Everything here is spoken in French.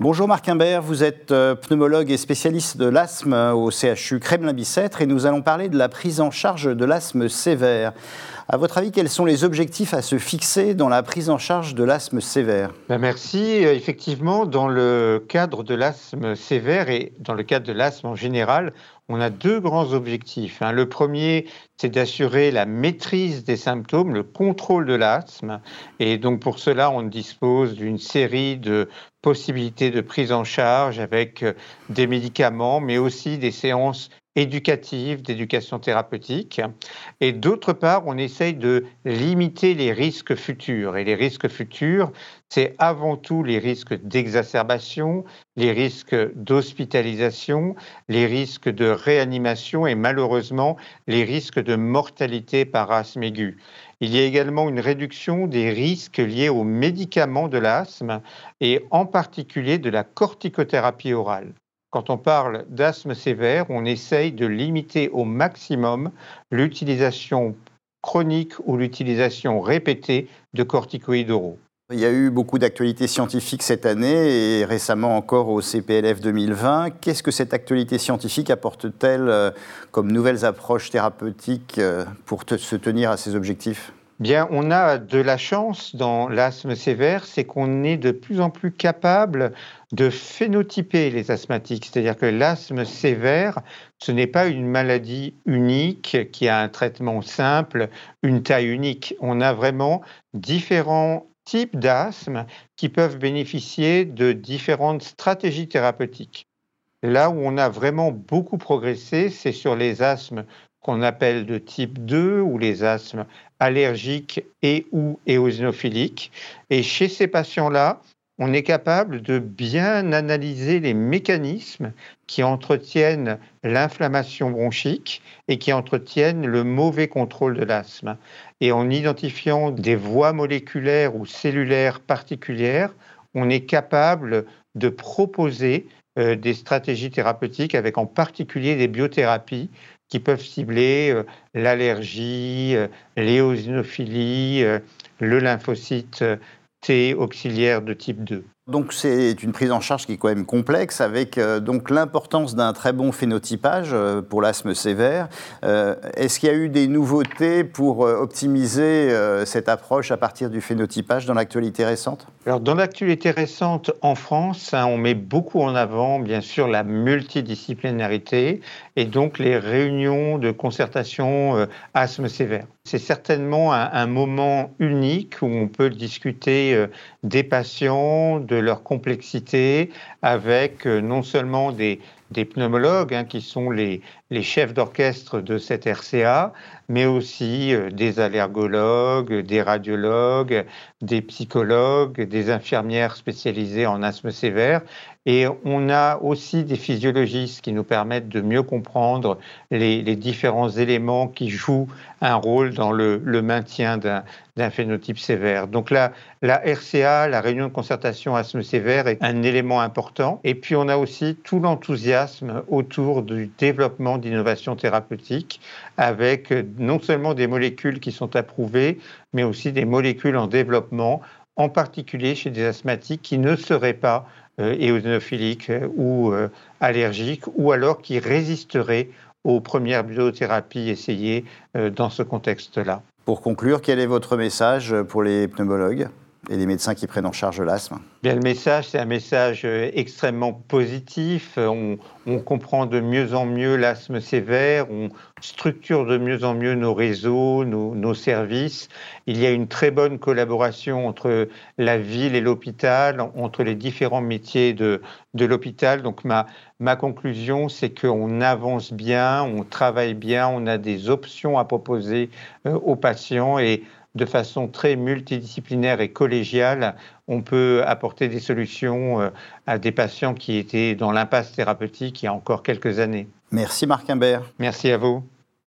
Bonjour Marc Imbert, vous êtes euh, pneumologue et spécialiste de l'asthme au CHU Kremlin-Bicêtre et nous allons parler de la prise en charge de l'asthme sévère. À votre avis, quels sont les objectifs à se fixer dans la prise en charge de l'asthme sévère? Ben Merci. Euh, effectivement, dans le cadre de l'asthme sévère et dans le cadre de l'asthme en général, on a deux grands objectifs. Hein. Le premier, c'est d'assurer la maîtrise des symptômes, le contrôle de l'asthme. Et donc pour cela, on dispose d'une série de possibilités de prise en charge avec euh, des médicaments, mais aussi des séances éducative, d'éducation thérapeutique. Et d'autre part, on essaye de limiter les risques futurs. Et les risques futurs, c'est avant tout les risques d'exacerbation, les risques d'hospitalisation, les risques de réanimation et malheureusement les risques de mortalité par asthme aigu. Il y a également une réduction des risques liés aux médicaments de l'asthme et en particulier de la corticothérapie orale. Quand on parle d'asthme sévère, on essaye de limiter au maximum l'utilisation chronique ou l'utilisation répétée de corticoïdes oraux. Il y a eu beaucoup d'actualités scientifiques cette année et récemment encore au CPLF 2020. Qu'est-ce que cette actualité scientifique apporte-t-elle euh, comme nouvelles approches thérapeutiques euh, pour se tenir à ces objectifs? Bien, on a de la chance dans l'asthme sévère, c'est qu'on est de plus en plus capable de phénotyper les asthmatiques. C'est-à-dire que l'asthme sévère, ce n'est pas une maladie unique qui a un traitement simple, une taille unique. On a vraiment différents types d'asthme qui peuvent bénéficier de différentes stratégies thérapeutiques. Là où on a vraiment beaucoup progressé, c'est sur les asthmes qu'on appelle de type 2 ou les asthmes allergiques et ou éosinophiliques. Et chez ces patients-là, on est capable de bien analyser les mécanismes qui entretiennent l'inflammation bronchique et qui entretiennent le mauvais contrôle de l'asthme. Et en identifiant des voies moléculaires ou cellulaires particulières, on est capable de proposer euh, des stratégies thérapeutiques avec en particulier des biothérapies qui peuvent cibler euh, l'allergie, euh, l'éosinophilie, le lymphocyte T auxiliaire de type 2. Donc c'est une prise en charge qui est quand même complexe, avec euh, donc l'importance d'un très bon phénotypage euh, pour l'asthme sévère. Euh, est-ce qu'il y a eu des nouveautés pour optimiser cette approche à partir du phénotypage dans l'actualité récente? Alors dans l'actualité récente en France, hein, on met beaucoup en avant bien sûr la multidisciplinarité et donc les réunions de concertation asthme sévère. C'est certainement un, un, moment unique où on peut discuter des patients, de leur complexité, avec euh, non seulement des, pneumologues, hein, qui sont les, chefs d'orchestre de cette RCA, mais aussi euh, des allergologues, des radiologues, des psychologues, des infirmières spécialisées en asthme sévère. Et on a aussi des physiologistes qui nous permettent de mieux comprendre les, différents éléments qui jouent un rôle dans le, maintien d'un phénotype sévère. Donc là, la RCA, la réunion de concertation asthme sévère, est un élément important. Et puis on a aussi tout l'enthousiasme autour du développement d'innovations thérapeutiques avec non seulement des molécules qui sont approuvées, mais aussi des molécules en développement, en particulier chez des asthmatiques qui ne seraient pas euh, euh, ou euh, allergiques, ou alors qui résisteraient aux premières biothérapies essayées dans ce contexte-là. Pour conclure, quel est votre message pour les pneumologues? Et les médecins qui prennent en charge l'asthme Bien, le message, c'est un message euh, extrêmement positif. On, comprend de mieux en mieux l'asthme sévère, on structure de mieux en mieux nos réseaux, nos, services. Il y a une très bonne collaboration entre la ville et l'hôpital, entre les différents métiers de, de l'hôpital. Donc ma, ma conclusion, c'est qu'on avance bien, on travaille bien, on a des options à proposer euh, aux patients et de façon très multidisciplinaire et collégiale, on peut apporter des solutions euh, à des patients qui étaient dans l'impasse thérapeutique il y a encore quelques années. Merci Marc Imbert. Merci à vous.